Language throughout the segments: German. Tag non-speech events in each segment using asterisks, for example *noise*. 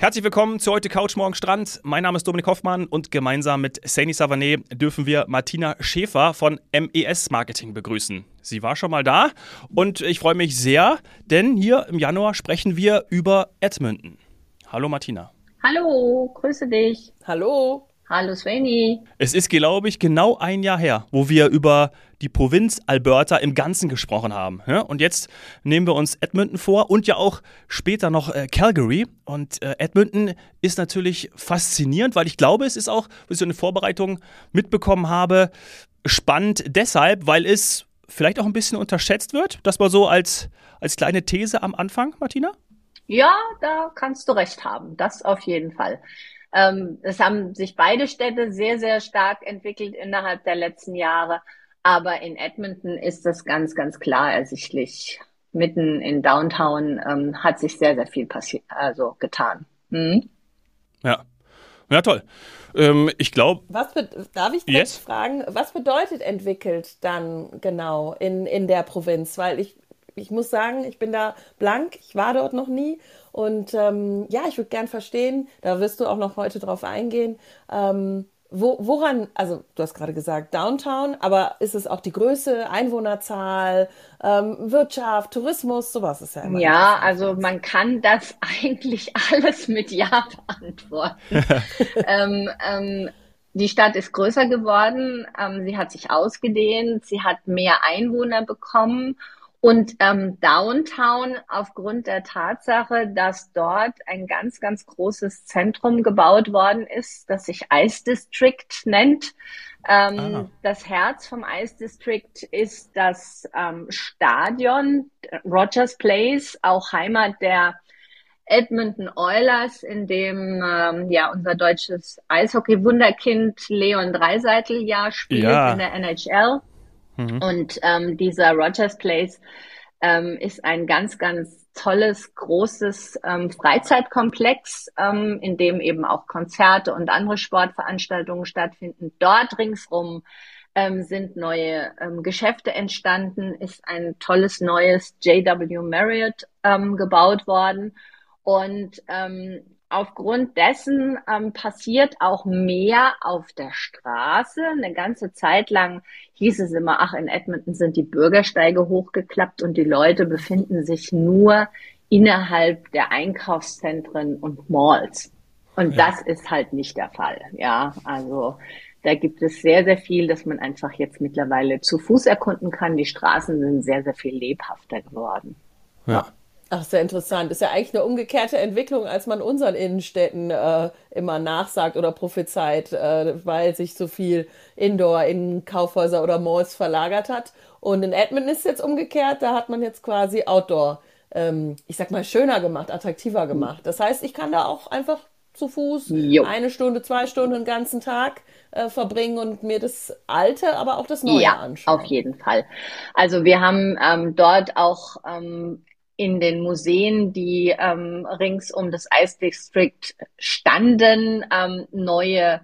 Herzlich willkommen zu heute Couch Morgen Strand. Mein Name ist Dominik Hoffmann und gemeinsam mit Saini Savanet dürfen wir Martina Schäfer von MES Marketing begrüßen. Sie war schon mal da und ich freue mich sehr, denn hier im Januar sprechen wir über Edmonton. Hallo Martina. Hallo, grüße dich. Hallo. Hallo Sveni. Es ist, glaube ich, genau ein Jahr her, wo wir über die Provinz Alberta im Ganzen gesprochen haben. Und jetzt nehmen wir uns Edmonton vor und ja auch später noch äh, Calgary. Und äh, Edmonton ist natürlich faszinierend, weil ich glaube, es ist auch, wie ich so eine Vorbereitung mitbekommen habe, spannend deshalb, weil es vielleicht auch ein bisschen unterschätzt wird. Das war so als, als kleine These am Anfang, Martina? Ja, da kannst du recht haben. Das auf jeden Fall. Ähm, es haben sich beide Städte sehr, sehr stark entwickelt innerhalb der letzten Jahre. Aber in Edmonton ist das ganz, ganz klar ersichtlich. Mitten in Downtown ähm, hat sich sehr, sehr viel passiert, also getan. Mhm. Ja. Ja, toll. Ähm, ich glaube. darf ich yes? fragen, was bedeutet entwickelt dann genau in, in der Provinz? Weil ich, ich muss sagen, ich bin da blank, ich war dort noch nie. Und ähm, ja, ich würde gern verstehen, da wirst du auch noch heute drauf eingehen, ähm, wo, woran, also du hast gerade gesagt Downtown, aber ist es auch die Größe, Einwohnerzahl, ähm, Wirtschaft, Tourismus, sowas ist ja immer. Ja, also man kann das *laughs* eigentlich alles mit Ja beantworten. *laughs* ähm, ähm, die Stadt ist größer geworden, ähm, sie hat sich ausgedehnt, sie hat mehr Einwohner bekommen und ähm, Downtown aufgrund der Tatsache, dass dort ein ganz, ganz großes Zentrum gebaut worden ist, das sich Ice District nennt. Ähm, ah. Das Herz vom Ice District ist das ähm, Stadion Rogers Place, auch Heimat der Edmonton Oilers, in dem ähm, ja unser deutsches Eishockey-Wunderkind Leon Dreiseitel ja spielt ja. in der NHL. Mhm. Und ähm, dieser Rogers Place ähm, ist ein ganz, ganz tolles, großes ähm, Freizeitkomplex, ähm, in dem eben auch Konzerte und andere Sportveranstaltungen stattfinden. Dort ringsrum ähm, sind neue ähm, Geschäfte entstanden, ist ein tolles neues JW Marriott ähm, gebaut worden. Und ähm, aufgrund dessen ähm, passiert auch mehr auf der Straße. Eine ganze Zeit lang hieß es immer, ach, in Edmonton sind die Bürgersteige hochgeklappt und die Leute befinden sich nur innerhalb der Einkaufszentren und Malls. Und ja. das ist halt nicht der Fall. Ja, also da gibt es sehr, sehr viel, dass man einfach jetzt mittlerweile zu Fuß erkunden kann. Die Straßen sind sehr, sehr viel lebhafter geworden. Ja. Ach, sehr interessant. Ist ja eigentlich eine umgekehrte Entwicklung, als man unseren Innenstädten äh, immer nachsagt oder prophezeit, äh, weil sich so viel Indoor in Kaufhäuser oder Malls verlagert hat. Und in Edmonton ist es jetzt umgekehrt, da hat man jetzt quasi Outdoor, ähm, ich sag mal, schöner gemacht, attraktiver gemacht. Das heißt, ich kann da auch einfach zu Fuß jo. eine Stunde, zwei Stunden den ganzen Tag äh, verbringen und mir das Alte, aber auch das Neue ja, anschauen. Auf jeden Fall. Also wir haben ähm, dort auch ähm, in den Museen, die ähm, rings um das Ice District standen, ähm, neue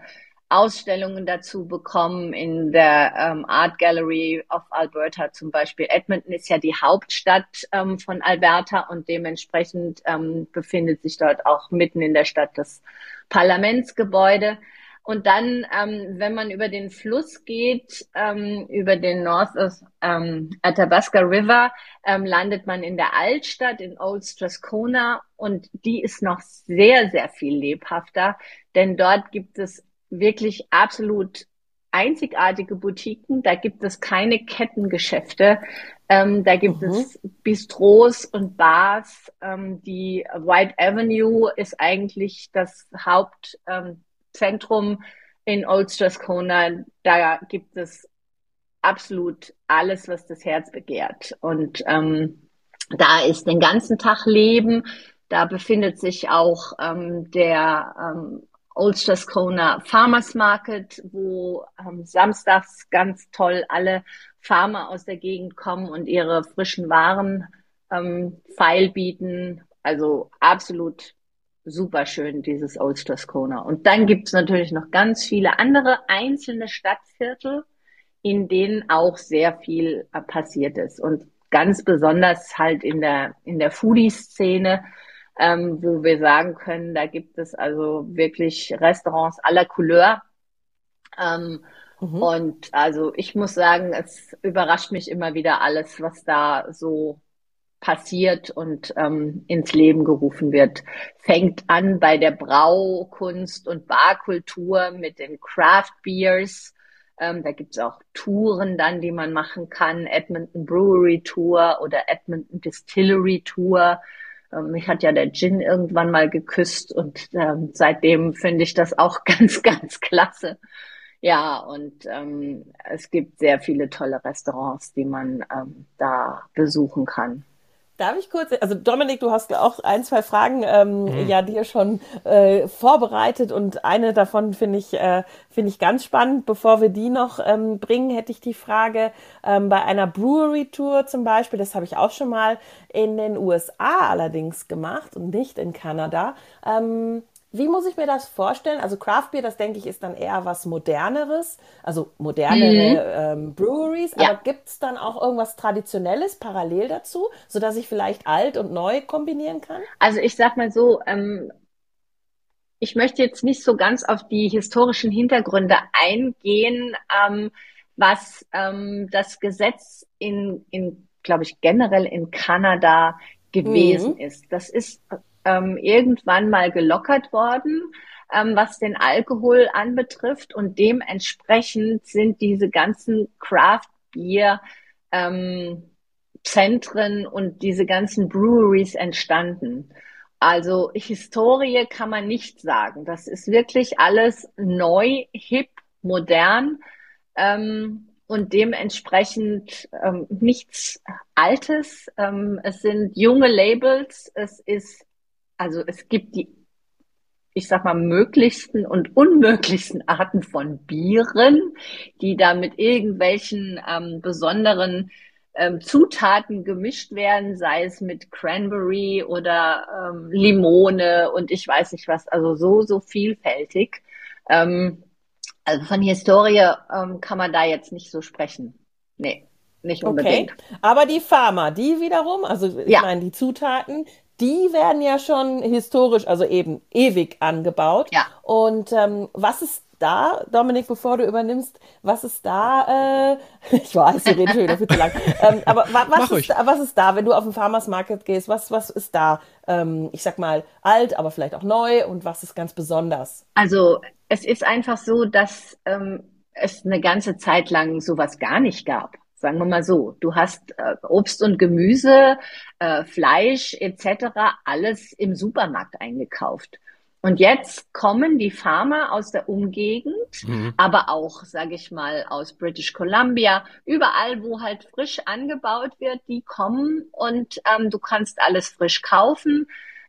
Ausstellungen dazu bekommen in der ähm, Art Gallery of Alberta zum Beispiel. Edmonton ist ja die Hauptstadt ähm, von Alberta und dementsprechend ähm, befindet sich dort auch mitten in der Stadt das Parlamentsgebäude. Und dann, ähm, wenn man über den Fluss geht, ähm, über den North ähm, Athabasca River, ähm, landet man in der Altstadt in Old Strathcona und die ist noch sehr, sehr viel lebhafter, denn dort gibt es wirklich absolut einzigartige Boutiquen. Da gibt es keine Kettengeschäfte. Ähm, da gibt mhm. es Bistros und Bars. Ähm, die White Avenue ist eigentlich das Haupt, ähm, Zentrum in Old Strathcona, da gibt es absolut alles, was das Herz begehrt. Und ähm, da ist den ganzen Tag Leben. Da befindet sich auch ähm, der ähm, Old Strathcona Farmers Market, wo ähm, samstags ganz toll alle Farmer aus der Gegend kommen und ihre frischen Waren ähm, feil bieten. Also absolut super schön, dieses Old Strathcona. Und dann gibt's natürlich noch ganz viele andere einzelne Stadtviertel, in denen auch sehr viel äh, passiert ist. Und ganz besonders halt in der, in der Foodie-Szene ähm, wo wir sagen können, da gibt es also wirklich Restaurants aller Couleur. Ähm, mhm. Und also ich muss sagen, es überrascht mich immer wieder alles, was da so passiert und ähm, ins Leben gerufen wird. Fängt an bei der Braukunst und Barkultur mit den Craft Beers. Ähm, da gibt's auch Touren dann, die man machen kann. Edmonton Brewery Tour oder Edmonton Distillery Tour. Ähm, mich hat ja der Gin irgendwann mal geküsst und ähm, seitdem finde ich das auch *laughs* ganz, ganz klasse. Ja, und ähm, es gibt sehr viele tolle Restaurants, die man ähm, da besuchen kann. Darf ich kurz, also Dominik, du hast auch ein, zwei Fragen ähm, mhm. ja dir schon äh, vorbereitet und eine davon finde ich, äh, finde ich ganz spannend. Bevor wir die noch ähm, bringen, hätte ich die Frage ähm, bei einer Brewery Tour zum Beispiel, das habe ich auch schon mal in den USA allerdings gemacht und nicht in Kanada. Ähm, wie muss ich mir das vorstellen? Also Craft Beer, das denke ich, ist dann eher was Moderneres, also modernere mhm. ähm, Breweries. Ja. Aber gibt es dann auch irgendwas Traditionelles parallel dazu, sodass ich vielleicht alt und neu kombinieren kann? Also ich sag mal so, ähm, ich möchte jetzt nicht so ganz auf die historischen Hintergründe eingehen, ähm, was ähm, das Gesetz in, in glaube ich, generell in Kanada gewesen mhm. ist. Das ist ähm, irgendwann mal gelockert worden, ähm, was den Alkohol anbetrifft. Und dementsprechend sind diese ganzen Craft Beer ähm, Zentren und diese ganzen Breweries entstanden. Also Historie kann man nicht sagen. Das ist wirklich alles neu, hip, modern ähm, und dementsprechend ähm, nichts Altes. Ähm, es sind junge Labels. Es ist also es gibt die, ich sag mal, möglichsten und unmöglichsten Arten von Bieren, die da mit irgendwelchen ähm, besonderen ähm, Zutaten gemischt werden, sei es mit Cranberry oder ähm, Limone und ich weiß nicht was, also so, so vielfältig. Ähm, also von Historie ähm, kann man da jetzt nicht so sprechen. Nee, nicht unbedingt. Okay. Aber die Pharma, die wiederum, also ich ja. meine, die Zutaten, die werden ja schon historisch, also eben ewig angebaut. Ja. Und ähm, was ist da, Dominik, bevor du übernimmst, was ist da, äh, *laughs* ich weiß, wir reden schon wieder viel zu lang, ähm, aber wa was, ist, was ist da, wenn du auf den Farmers Market gehst, was, was ist da, ähm, ich sag mal, alt, aber vielleicht auch neu und was ist ganz besonders? Also es ist einfach so, dass ähm, es eine ganze Zeit lang sowas gar nicht gab. Sagen wir mal so, du hast äh, Obst und Gemüse, äh, Fleisch etc. alles im Supermarkt eingekauft. Und jetzt kommen die Farmer aus der Umgegend, mhm. aber auch, sage ich mal, aus British Columbia, überall, wo halt frisch angebaut wird, die kommen und ähm, du kannst alles frisch kaufen.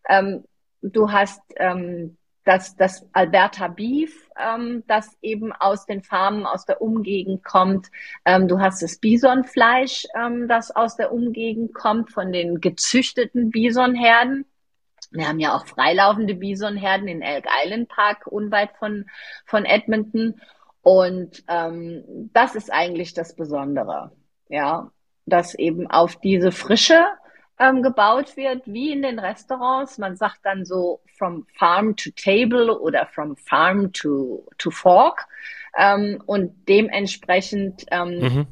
Ähm, du hast ähm, das, das Alberta Beef, ähm, das eben aus den Farmen, aus der Umgegend kommt. Ähm, du hast das Bisonfleisch, ähm, das aus der Umgegend kommt, von den gezüchteten Bisonherden. Wir haben ja auch freilaufende Bisonherden in Elk Island Park, unweit von, von Edmonton. Und ähm, das ist eigentlich das Besondere, ja, dass eben auf diese Frische ähm, gebaut wird, wie in den Restaurants. Man sagt dann so from farm to table oder from farm to, to fork. Ähm, und dementsprechend ähm, mhm.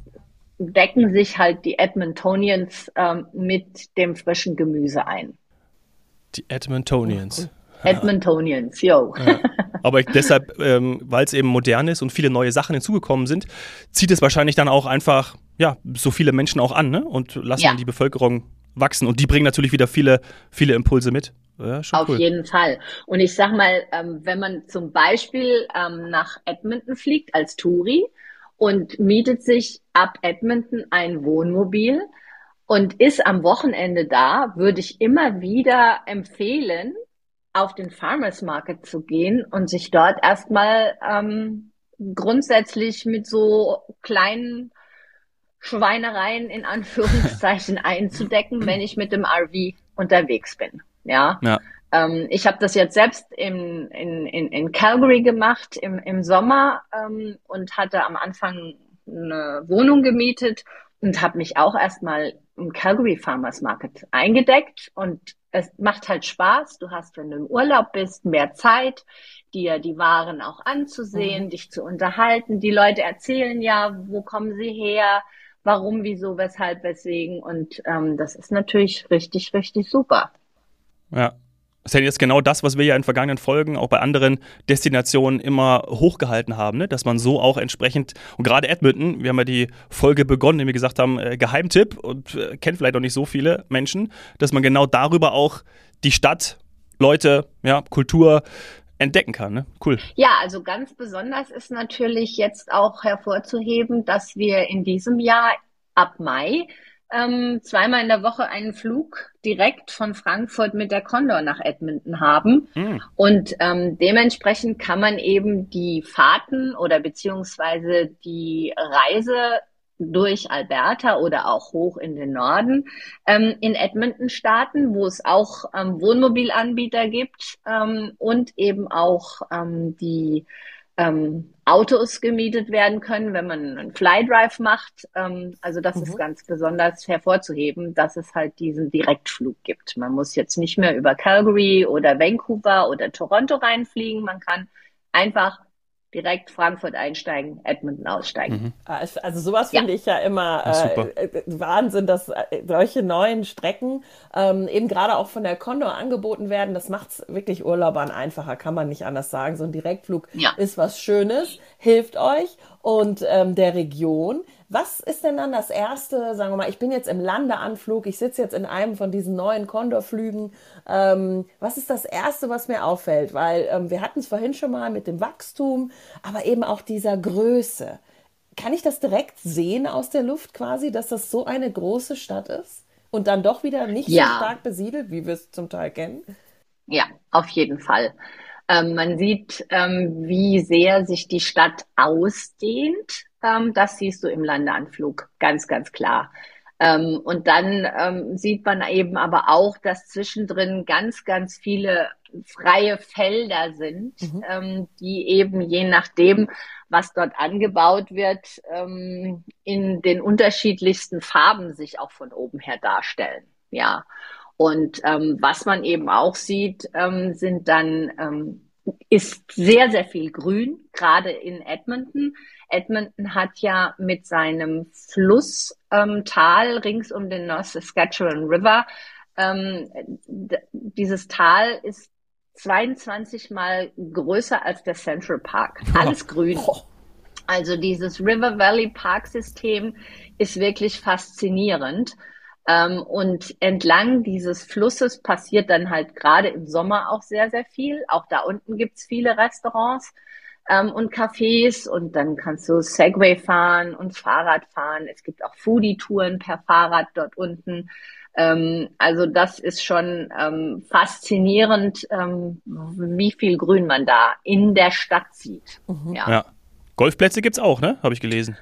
decken sich halt die Edmontonians ähm, mit dem frischen Gemüse ein. Die Edmontonians. Edmontonians, yo. Ja. Aber deshalb, ähm, weil es eben modern ist und viele neue Sachen hinzugekommen sind, zieht es wahrscheinlich dann auch einfach, ja, so viele Menschen auch an, ne? Und lassen ja. die Bevölkerung wachsen. Und die bringen natürlich wieder viele, viele Impulse mit. Ja, Auf cool. jeden Fall. Und ich sag mal, ähm, wenn man zum Beispiel ähm, nach Edmonton fliegt als Touri und mietet sich ab Edmonton ein Wohnmobil und ist am Wochenende da, würde ich immer wieder empfehlen, auf den Farmers Market zu gehen und sich dort erstmal ähm, grundsätzlich mit so kleinen Schweinereien in Anführungszeichen *laughs* einzudecken, wenn ich mit dem RV unterwegs bin. Ja. ja. Ähm, ich habe das jetzt selbst in, in, in, in Calgary gemacht im, im Sommer ähm, und hatte am Anfang eine Wohnung gemietet und habe mich auch erstmal im Calgary Farmers Market eingedeckt und es macht halt Spaß. Du hast, wenn du im Urlaub bist, mehr Zeit, dir die Waren auch anzusehen, mhm. dich zu unterhalten. Die Leute erzählen ja, wo kommen sie her, warum, wieso, weshalb, weswegen. Und ähm, das ist natürlich richtig, richtig super. Ja, das ist ja jetzt genau das, was wir ja in vergangenen Folgen auch bei anderen Destinationen immer hochgehalten haben, ne? dass man so auch entsprechend, und gerade Edmonton, wir haben ja die Folge begonnen, indem wir gesagt haben, äh, Geheimtipp und äh, kennt vielleicht noch nicht so viele Menschen, dass man genau darüber auch die Stadt, Leute, ja, Kultur entdecken kann. Ne? Cool. Ja, also ganz besonders ist natürlich jetzt auch hervorzuheben, dass wir in diesem Jahr ab Mai ähm, zweimal in der Woche einen Flug direkt von Frankfurt mit der Condor nach Edmonton haben. Mhm. Und ähm, dementsprechend kann man eben die Fahrten oder beziehungsweise die Reise durch Alberta oder auch hoch in den Norden ähm, in Edmonton starten, wo es auch ähm, Wohnmobilanbieter gibt ähm, und eben auch ähm, die ähm, Autos gemietet werden können, wenn man einen Flydrive macht. Ähm, also das mhm. ist ganz besonders hervorzuheben, dass es halt diesen Direktflug gibt. Man muss jetzt nicht mehr über Calgary oder Vancouver oder Toronto reinfliegen. Man kann einfach direkt Frankfurt einsteigen, Edmonton aussteigen. Mhm. Ah, also sowas finde ja. ich ja immer äh, äh, Wahnsinn, dass äh, solche neuen Strecken ähm, eben gerade auch von der Condor angeboten werden. Das macht es wirklich Urlaubern einfacher, kann man nicht anders sagen. So ein Direktflug ja. ist was Schönes, hilft euch und ähm, der Region. Was ist denn dann das erste, sagen wir mal, ich bin jetzt im Landeanflug, ich sitze jetzt in einem von diesen neuen Condor-Flügen. Ähm, was ist das erste, was mir auffällt? Weil ähm, wir hatten es vorhin schon mal mit dem Wachstum, aber eben auch dieser Größe. Kann ich das direkt sehen aus der Luft quasi, dass das so eine große Stadt ist? Und dann doch wieder nicht ja. so stark besiedelt, wie wir es zum Teil kennen? Ja, auf jeden Fall. Ähm, man sieht, ähm, wie sehr sich die Stadt ausdehnt. Ähm, das siehst du im Landeanflug ganz, ganz klar. Ähm, und dann ähm, sieht man eben aber auch, dass zwischendrin ganz, ganz viele freie Felder sind, mhm. Ähm, die eben je nachdem, was dort angebaut wird, in den unterschiedlichsten Farben sich auch von oben her darstellen. Ja. Und ähm, was man eben auch sieht, ähm, sind dann ähm, ist sehr sehr viel Grün, gerade in Edmonton. Edmonton hat ja mit seinem Flusstal ähm, rings um den North Saskatchewan River ähm, dieses Tal ist 22 mal größer als der Central Park. *laughs* Alles grün. Also dieses River Valley Park System ist wirklich faszinierend. Ähm, und entlang dieses Flusses passiert dann halt gerade im Sommer auch sehr, sehr viel. Auch da unten gibt's viele Restaurants ähm, und Cafés und dann kannst du Segway fahren und Fahrrad fahren. Es gibt auch Foodie-Touren per Fahrrad dort unten. Ähm, also das ist schon ähm, faszinierend, ähm, wie viel Grün man da in der Stadt sieht. Mhm. Ja. ja. Golfplätze gibt's auch, ne? Habe ich gelesen.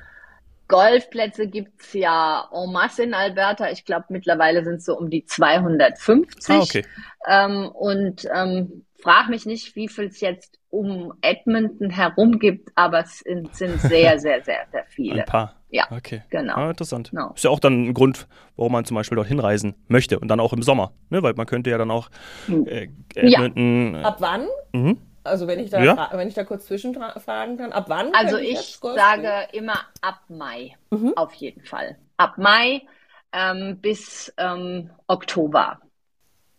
Golfplätze gibt's ja en masse in Alberta. Ich glaube, mittlerweile sind es so um die 250. Ah, okay. Ähm, und ähm, frag mich nicht, wie viel es jetzt um Edmonton herum gibt, aber es sind, sind sehr, *laughs* sehr, sehr, sehr viele. Ein paar. Ja, okay. Genau. Ah, interessant. Genau. Ist ja auch dann ein Grund, warum man zum Beispiel dorthin reisen möchte und dann auch im Sommer, ne? weil man könnte ja dann auch hm. äh, Edmonton. Ja. Ab wann? Mhm. Also wenn ich da, ja. wenn ich da kurz zwischenfragen kann, ab wann? Also ich, ich sage immer ab Mai, mhm. auf jeden Fall. Ab Mai ähm, bis ähm, Oktober.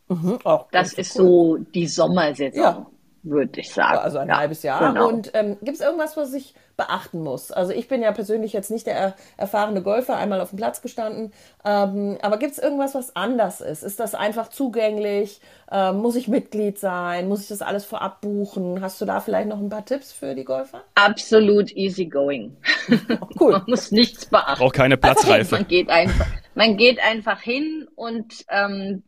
Mhm. Auch das ist cool. so die Sommersaison. Ja würde ich sagen. Also ein ja, halbes Jahr. Genau. Und ähm, gibt es irgendwas, was ich beachten muss? Also ich bin ja persönlich jetzt nicht der erfahrene Golfer, einmal auf dem Platz gestanden. Ähm, aber gibt es irgendwas, was anders ist? Ist das einfach zugänglich? Ähm, muss ich Mitglied sein? Muss ich das alles vorab buchen? Hast du da vielleicht noch ein paar Tipps für die Golfer? Absolut easy going. Oh, cool. *laughs* man muss nichts beachten. Braucht keine Platzreife. Man geht einfach, man geht einfach hin und ähm,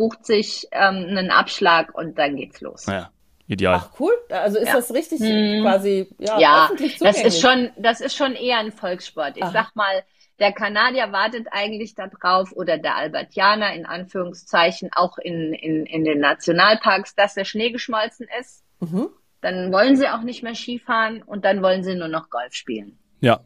bucht sich ähm, einen Abschlag und dann geht's los. Ja. Ideal. Ach cool, also ist ja. das richtig hm. quasi ja, ja öffentlich zugänglich. das ist schon das ist schon eher ein Volkssport. Ich Aha. sag mal, der Kanadier wartet eigentlich darauf oder der Albertianer in Anführungszeichen auch in, in, in den Nationalparks, dass der Schnee geschmolzen ist. Mhm. Dann wollen sie auch nicht mehr Skifahren und dann wollen sie nur noch Golf spielen. Ja.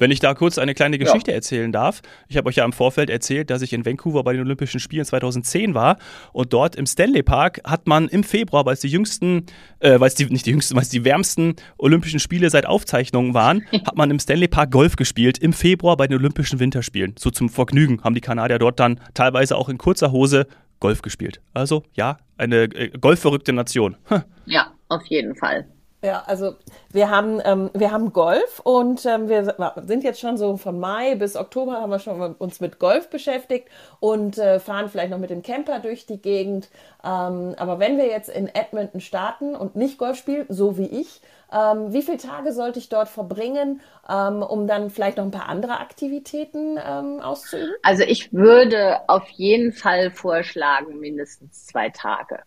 Wenn ich da kurz eine kleine Geschichte ja. erzählen darf. Ich habe euch ja im Vorfeld erzählt, dass ich in Vancouver bei den Olympischen Spielen 2010 war und dort im Stanley Park hat man im Februar, weil es die jüngsten, äh, weil es die, nicht die jüngsten, weil es die wärmsten Olympischen Spiele seit Aufzeichnungen waren, *laughs* hat man im Stanley Park Golf gespielt im Februar bei den Olympischen Winterspielen. So zum Vergnügen haben die Kanadier dort dann teilweise auch in kurzer Hose Golf gespielt. Also ja, eine äh, golfverrückte Nation. Huh. Ja, auf jeden Fall. Ja, also wir haben, ähm, wir haben Golf und ähm, wir sind jetzt schon so von Mai bis Oktober haben wir schon uns mit Golf beschäftigt und äh, fahren vielleicht noch mit dem Camper durch die Gegend. Ähm, aber wenn wir jetzt in Edmonton starten und nicht Golf spielen, so wie ich, ähm, wie viele Tage sollte ich dort verbringen, ähm, um dann vielleicht noch ein paar andere Aktivitäten ähm, auszuüben? Also ich würde auf jeden Fall vorschlagen, mindestens zwei Tage.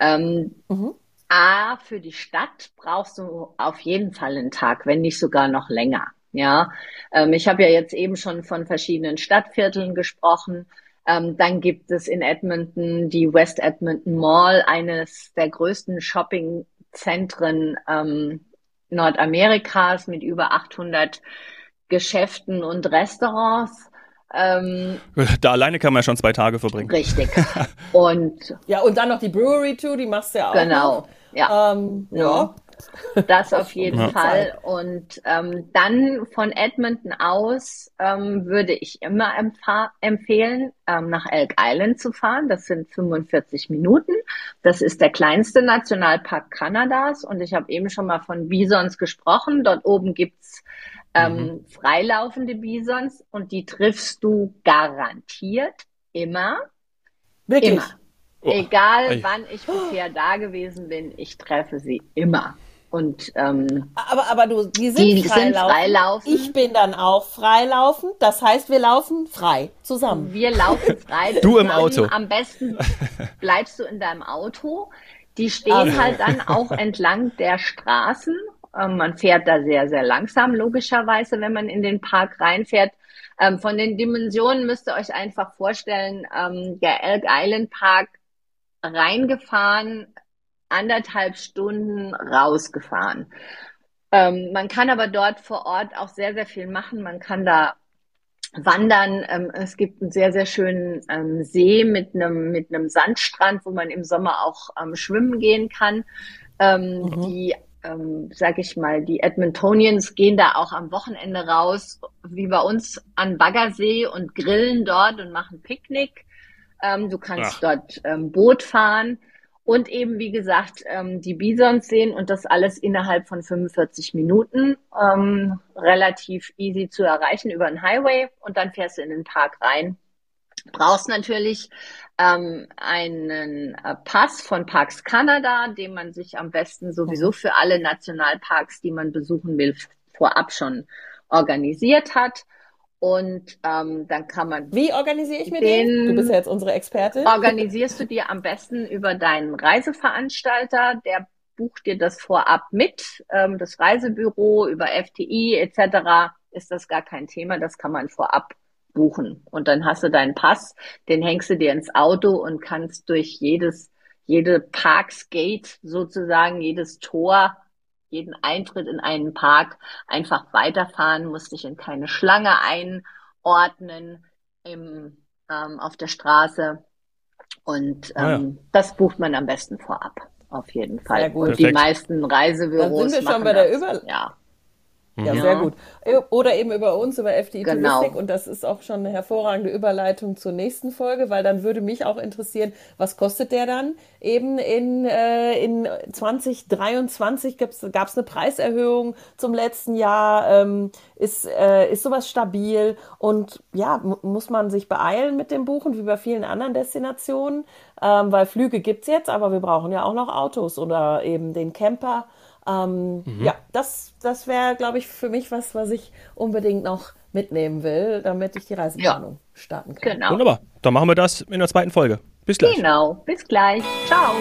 Ähm, mhm. A, für die Stadt brauchst du auf jeden Fall einen Tag, wenn nicht sogar noch länger. Ja, ähm, ich habe ja jetzt eben schon von verschiedenen Stadtvierteln gesprochen. Ähm, dann gibt es in Edmonton die West Edmonton Mall, eines der größten Shoppingzentren ähm, Nordamerikas mit über 800 Geschäften und Restaurants. Ähm, *laughs* da alleine kann man ja schon zwei Tage verbringen. Richtig. *laughs* Und ja, und dann noch die Brewery Tour, die machst du ja auch. Genau. Noch. Ja. Ähm, ja. Das auf jeden ja. Fall. Und ähm, dann von Edmonton aus ähm, würde ich immer empfehlen, ähm, nach Elk Island zu fahren. Das sind 45 Minuten. Das ist der kleinste Nationalpark Kanadas. Und ich habe eben schon mal von Bisons gesprochen. Dort oben gibt's ähm, mhm. freilaufende Bisons und die triffst du garantiert immer. Wirklich? Immer. Oh. Egal Ei. wann ich bisher da gewesen bin, ich treffe sie immer. Und ähm, aber aber du, die sind, die freilaufen. sind freilaufen. Ich bin dann auch freilaufen. Das heißt, wir laufen frei zusammen. Wir laufen *laughs* frei. du im Auto. Am besten *laughs* bleibst du in deinem Auto. Die stehen also. halt dann auch entlang der Straßen. Ähm, man fährt da sehr sehr langsam logischerweise, wenn man in den Park reinfährt. Ähm, von den Dimensionen müsst ihr euch einfach vorstellen, ähm, der Elk Island Park reingefahren, anderthalb Stunden rausgefahren. Ähm, man kann aber dort vor Ort auch sehr, sehr viel machen. Man kann da wandern. Ähm, es gibt einen sehr, sehr schönen ähm, See mit einem, mit einem Sandstrand, wo man im Sommer auch ähm, schwimmen gehen kann. Ähm, mhm. Die, ähm, sag ich mal, die Edmontonians gehen da auch am Wochenende raus, wie bei uns an Baggersee und grillen dort und machen Picknick. Ähm, du kannst Ach. dort ähm, Boot fahren und eben, wie gesagt, ähm, die Bisons sehen und das alles innerhalb von 45 Minuten ähm, relativ easy zu erreichen über den Highway und dann fährst du in den Park rein. Brauchst natürlich ähm, einen äh, Pass von Parks Canada, den man sich am besten sowieso für alle Nationalparks, die man besuchen will, vorab schon organisiert hat. Und ähm, dann kann man. Wie organisiere ich mir den? den? Du bist ja jetzt unsere Expertin. Organisierst du dir am besten über deinen Reiseveranstalter, der bucht dir das vorab mit. Ähm, das Reisebüro über FTI etc. ist das gar kein Thema, das kann man vorab buchen. Und dann hast du deinen Pass, den hängst du dir ins Auto und kannst durch jedes, jede Parksgate sozusagen, jedes Tor jeden Eintritt in einen Park einfach weiterfahren, musst dich in keine Schlange einordnen im, ähm, auf der Straße. Und ähm, ah, ja. das bucht man am besten vorab, auf jeden Fall. Sehr gut. Und die meisten Reisebüros. Dann sind wir schon bei der Über ja. Ja, sehr gut. Oder eben über uns, über FDI genau. Touristik. Und das ist auch schon eine hervorragende Überleitung zur nächsten Folge, weil dann würde mich auch interessieren, was kostet der dann? Eben in, äh, in 2023 gab es eine Preiserhöhung zum letzten Jahr. Ähm, ist, äh, ist sowas stabil? Und ja, muss man sich beeilen mit dem Buchen, wie bei vielen anderen Destinationen? Ähm, weil Flüge gibt es jetzt, aber wir brauchen ja auch noch Autos oder eben den Camper. Ähm, mhm. Ja, das, das wäre, glaube ich, für mich was, was ich unbedingt noch mitnehmen will, damit ich die Reiseplanung ja. starten kann. Genau. Wunderbar. Dann machen wir das in der zweiten Folge. Bis gleich. Genau. Bis gleich. Ciao.